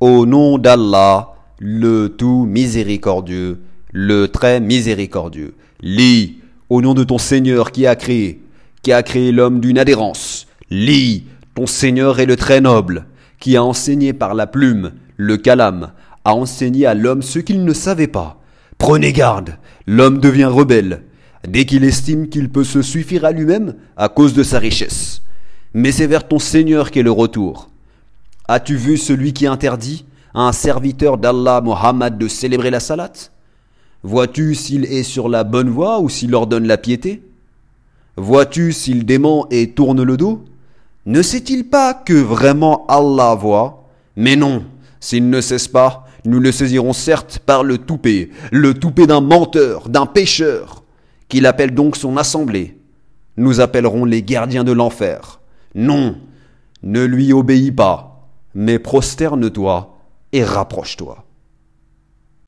Au nom d'Allah, le tout miséricordieux, le très miséricordieux. Lis, au nom de ton Seigneur qui a créé, qui a créé l'homme d'une adhérence. Lis, ton Seigneur est le très noble, qui a enseigné par la plume, le calame, a enseigné à l'homme ce qu'il ne savait pas. Prenez garde, l'homme devient rebelle, dès qu'il estime qu'il peut se suffire à lui-même à cause de sa richesse. Mais c'est vers ton Seigneur qu'est le retour. As-tu vu celui qui interdit à un serviteur d'Allah Mohammed de célébrer la salat? Vois-tu s'il est sur la bonne voie ou s'il ordonne la piété? Vois-tu s'il dément et tourne le dos? Ne sait-il pas que vraiment Allah voit? Mais non, s'il ne cesse pas, nous le saisirons certes par le toupet, le toupet d'un menteur, d'un pécheur, qu'il appelle donc son assemblée. Nous appellerons les gardiens de l'enfer. Non, ne lui obéis pas, mais prosterne-toi et rapproche-toi.